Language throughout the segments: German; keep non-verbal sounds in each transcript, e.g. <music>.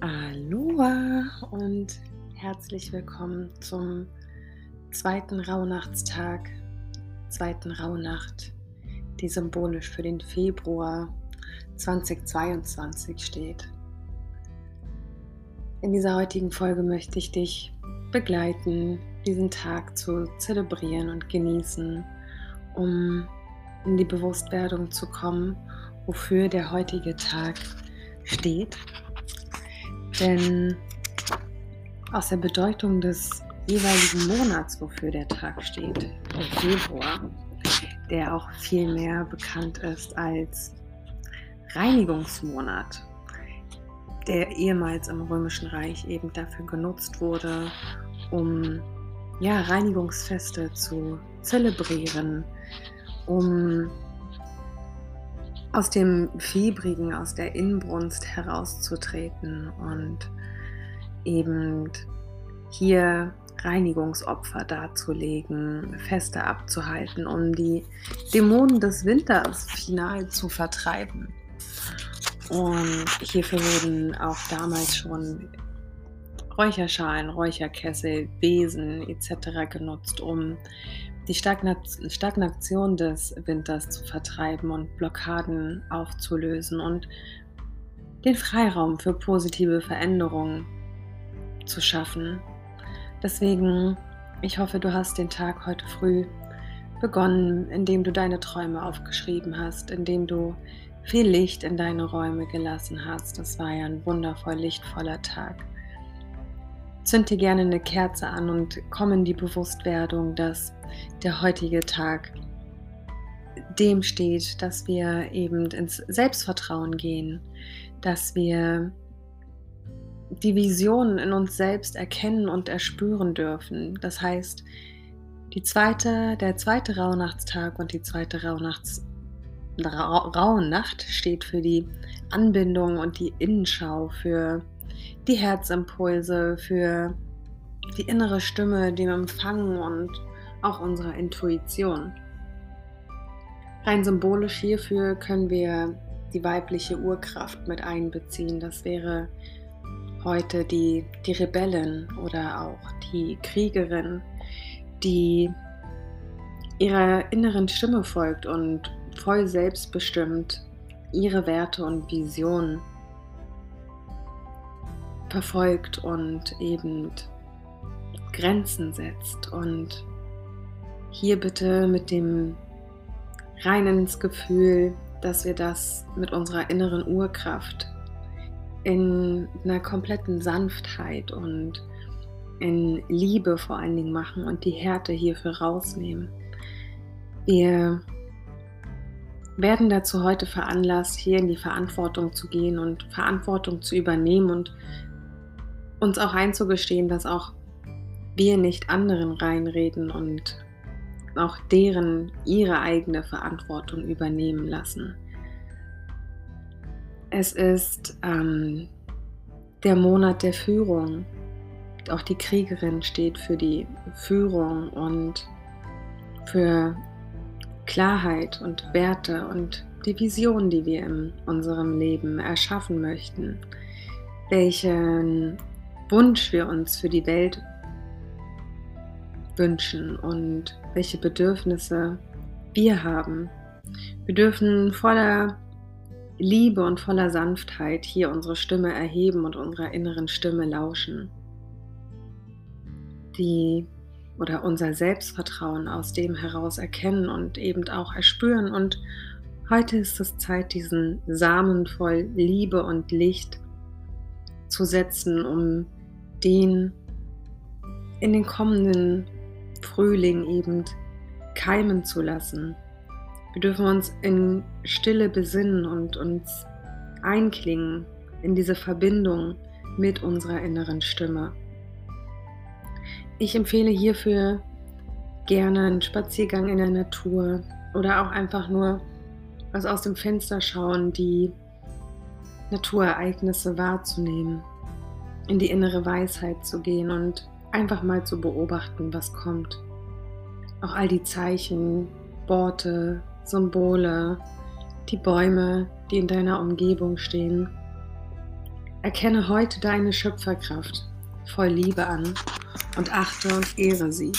Aloha und herzlich willkommen zum zweiten Rauhnachtstag, zweiten Rauhnacht, die symbolisch für den Februar 2022 steht. In dieser heutigen Folge möchte ich dich begleiten, diesen Tag zu zelebrieren und genießen, um in die Bewusstwerdung zu kommen, wofür der heutige Tag steht. Denn aus der Bedeutung des jeweiligen Monats, wofür der Tag steht, der Februar, der auch viel mehr bekannt ist als Reinigungsmonat, der ehemals im Römischen Reich eben dafür genutzt wurde, um ja, Reinigungsfeste zu zelebrieren, um aus dem Fiebrigen, aus der Inbrunst herauszutreten und eben hier Reinigungsopfer darzulegen, Feste abzuhalten, um die Dämonen des Winters final zu vertreiben. Und hierfür wurden auch damals schon Räucherschalen, Räucherkessel, Besen etc. genutzt, um die Stagnation des Winters zu vertreiben und Blockaden aufzulösen und den Freiraum für positive Veränderungen zu schaffen. Deswegen, ich hoffe, du hast den Tag heute früh begonnen, indem du deine Träume aufgeschrieben hast, indem du viel Licht in deine Räume gelassen hast. Das war ja ein wundervoll lichtvoller Tag. Zünd dir gerne eine Kerze an und komm in die Bewusstwerdung, dass der heutige Tag dem steht, dass wir eben ins Selbstvertrauen gehen, dass wir die Visionen in uns selbst erkennen und erspüren dürfen. Das heißt, die zweite, der zweite Rauhnachtstag und die zweite Rauhnachts, Ra Rauhnacht steht für die Anbindung und die Innenschau, für die Herzimpulse, für die innere Stimme, dem Empfangen und auch unserer Intuition. Rein symbolisch hierfür können wir die weibliche Urkraft mit einbeziehen. Das wäre heute die, die Rebellin oder auch die Kriegerin, die ihrer inneren Stimme folgt und voll selbstbestimmt ihre Werte und Visionen verfolgt und eben Grenzen setzt. Und hier bitte mit dem reinen Gefühl, dass wir das mit unserer inneren Urkraft in einer kompletten Sanftheit und in Liebe vor allen Dingen machen und die Härte hierfür rausnehmen. Wir werden dazu heute veranlasst, hier in die Verantwortung zu gehen und Verantwortung zu übernehmen und uns auch einzugestehen, dass auch wir nicht anderen reinreden und auch deren ihre eigene Verantwortung übernehmen lassen. Es ist ähm, der Monat der Führung. Auch die Kriegerin steht für die Führung und für Klarheit und Werte und die Vision, die wir in unserem Leben erschaffen möchten, welchen Wunsch wir uns für die Welt wünschen und welche Bedürfnisse wir haben. Wir dürfen voller Liebe und voller Sanftheit hier unsere Stimme erheben und unserer inneren Stimme lauschen. Die oder unser Selbstvertrauen aus dem heraus erkennen und eben auch erspüren. Und heute ist es Zeit, diesen Samen voll Liebe und Licht zu setzen, um den in den kommenden Frühling eben keimen zu lassen. Wir dürfen uns in Stille besinnen und uns einklingen in diese Verbindung mit unserer inneren Stimme. Ich empfehle hierfür gerne einen Spaziergang in der Natur oder auch einfach nur was aus dem Fenster schauen, die Naturereignisse wahrzunehmen in die innere Weisheit zu gehen und einfach mal zu beobachten, was kommt. Auch all die Zeichen, Worte, Symbole, die Bäume, die in deiner Umgebung stehen. Erkenne heute deine Schöpferkraft voll Liebe an und achte und ehre sie.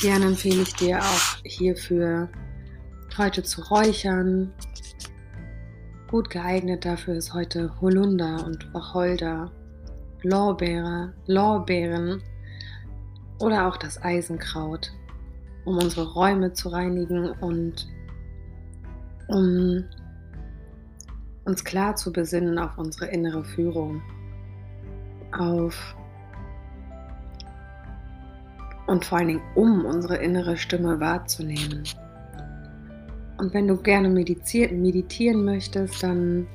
Gerne empfehle ich dir auch hierfür heute zu räuchern. Gut geeignet dafür ist heute Holunder und Wacholder, Lorbeere, Lorbeeren oder auch das Eisenkraut, um unsere Räume zu reinigen und um uns klar zu besinnen auf unsere innere Führung, auf und vor allen Dingen um unsere innere Stimme wahrzunehmen. Und wenn du gerne meditieren möchtest, dann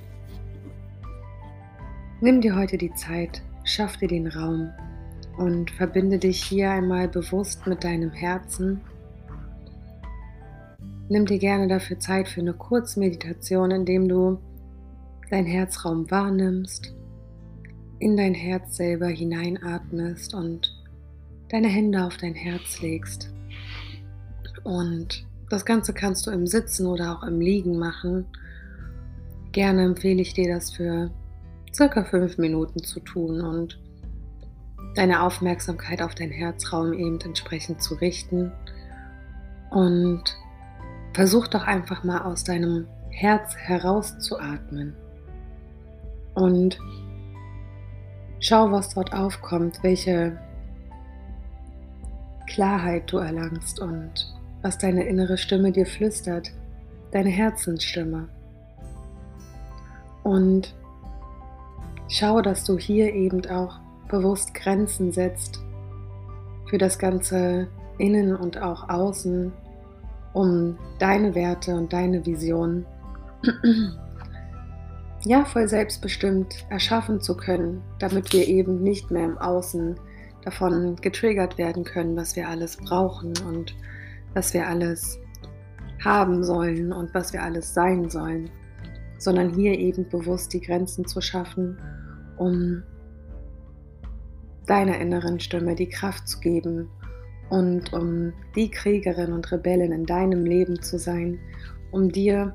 nimm dir heute die Zeit, schaff dir den Raum und verbinde dich hier einmal bewusst mit deinem Herzen. Nimm dir gerne dafür Zeit für eine Kurzmeditation, indem du deinen Herzraum wahrnimmst, in dein Herz selber hineinatmest und deine Hände auf dein Herz legst. Und das Ganze kannst du im Sitzen oder auch im Liegen machen. Gerne empfehle ich dir das für circa fünf Minuten zu tun und deine Aufmerksamkeit auf deinen Herzraum eben entsprechend zu richten. Und versuch doch einfach mal aus deinem Herz herauszuatmen. Und schau, was dort aufkommt, welche Klarheit du erlangst und was deine innere Stimme dir flüstert, deine Herzensstimme. Und schau, dass du hier eben auch bewusst Grenzen setzt für das ganze Innen und auch Außen, um deine Werte und deine Vision <clears throat> ja voll selbstbestimmt erschaffen zu können, damit wir eben nicht mehr im Außen davon getriggert werden können, was wir alles brauchen und was wir alles haben sollen und was wir alles sein sollen, sondern hier eben bewusst die Grenzen zu schaffen, um deiner inneren Stimme die Kraft zu geben und um die Kriegerin und Rebellin in deinem Leben zu sein, um dir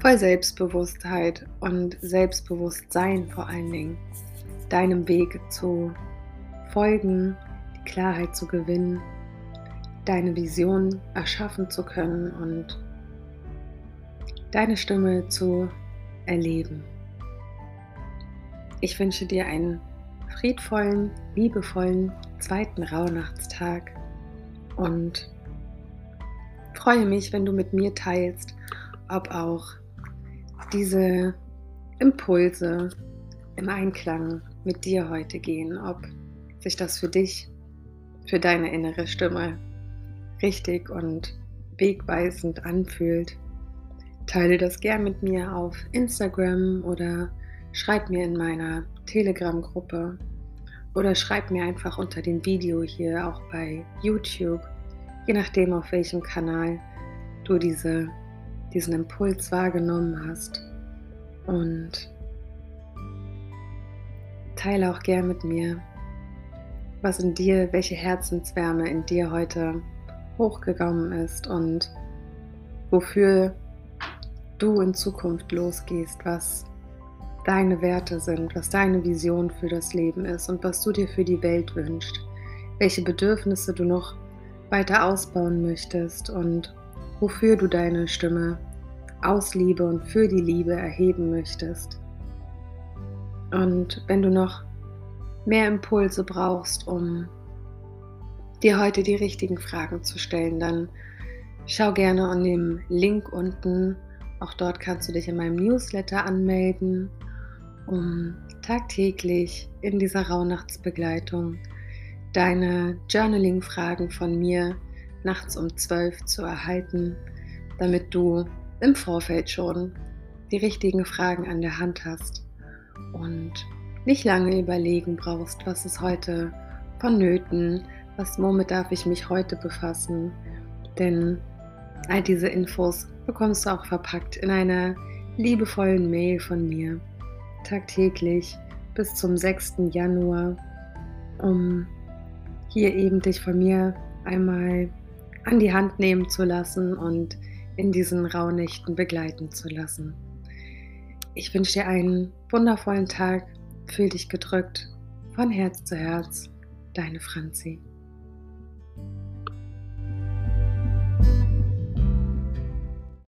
voll Selbstbewusstheit und Selbstbewusstsein vor allen Dingen deinem Weg zu folgen, die Klarheit zu gewinnen deine Vision erschaffen zu können und deine Stimme zu erleben. Ich wünsche dir einen friedvollen, liebevollen zweiten Rauhnachtstag und freue mich, wenn du mit mir teilst, ob auch diese Impulse im Einklang mit dir heute gehen, ob sich das für dich, für deine innere Stimme richtig und wegweisend anfühlt. Teile das gern mit mir auf Instagram oder schreib mir in meiner Telegram-Gruppe oder schreib mir einfach unter dem Video hier auch bei YouTube, je nachdem auf welchem Kanal du diese, diesen Impuls wahrgenommen hast. Und teile auch gern mit mir, was in dir, welche Herzenswärme in dir heute hochgegangen ist und wofür du in Zukunft losgehst, was deine Werte sind, was deine Vision für das Leben ist und was du dir für die Welt wünschst, welche Bedürfnisse du noch weiter ausbauen möchtest und wofür du deine Stimme aus Liebe und für die Liebe erheben möchtest. Und wenn du noch mehr Impulse brauchst, um dir heute die richtigen Fragen zu stellen, dann schau gerne an dem Link unten. Auch dort kannst du dich in meinem Newsletter anmelden, um tagtäglich in dieser Rauhnachtsbegleitung deine Journaling-Fragen von mir nachts um 12 zu erhalten, damit du im Vorfeld schon die richtigen Fragen an der Hand hast und nicht lange überlegen brauchst, was ist heute vonnöten, was, womit darf ich mich heute befassen? Denn all diese Infos bekommst du auch verpackt in einer liebevollen Mail von mir, tagtäglich bis zum 6. Januar, um hier eben dich von mir einmal an die Hand nehmen zu lassen und in diesen Rauhnächten begleiten zu lassen. Ich wünsche dir einen wundervollen Tag. Fühl dich gedrückt von Herz zu Herz. Deine Franzi.